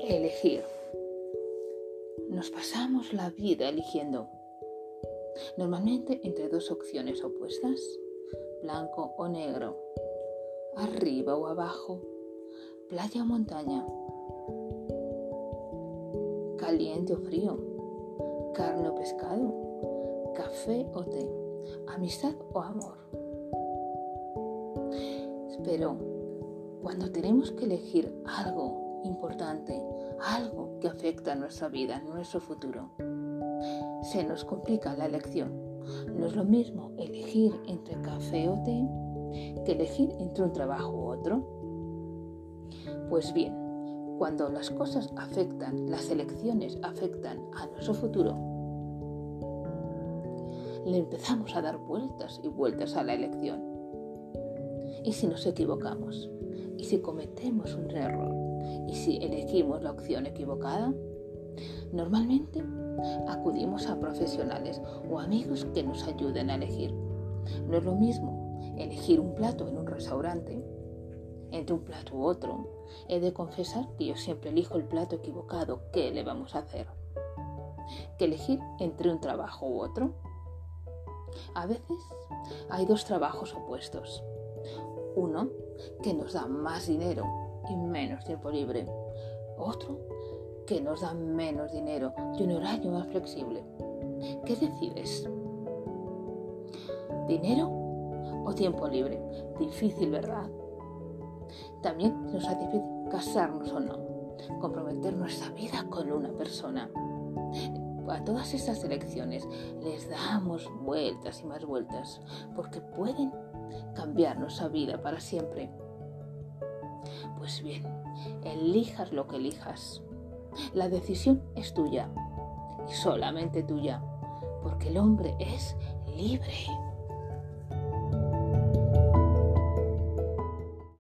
Elegir. Nos pasamos la vida eligiendo, normalmente entre dos opciones opuestas, blanco o negro, arriba o abajo, playa o montaña, caliente o frío, carne o pescado, café o té, amistad o amor. Pero cuando tenemos que elegir algo importante, algo que afecta nuestra vida, nuestro futuro, se nos complica la elección. No es lo mismo elegir entre café o té que elegir entre un trabajo u otro. Pues bien, cuando las cosas afectan, las elecciones afectan a nuestro futuro, le empezamos a dar vueltas y vueltas a la elección. ¿Y si nos equivocamos? ¿Y si cometemos un error? ¿Y si elegimos la opción equivocada? Normalmente acudimos a profesionales o amigos que nos ayuden a elegir. No es lo mismo elegir un plato en un restaurante entre un plato u otro. He de confesar que yo siempre elijo el plato equivocado. ¿Qué le vamos a hacer? Que elegir entre un trabajo u otro. A veces hay dos trabajos opuestos. Uno que nos da más dinero y menos tiempo libre. Otro que nos da menos dinero y un horario más flexible. ¿Qué decides? ¿Dinero o tiempo libre? Difícil, ¿verdad? También nos hace difícil casarnos o no, comprometer nuestra vida con una persona. A todas estas elecciones les damos vueltas y más vueltas porque pueden cambiar nuestra vida para siempre. Pues bien, elijas lo que elijas. La decisión es tuya y solamente tuya, porque el hombre es libre.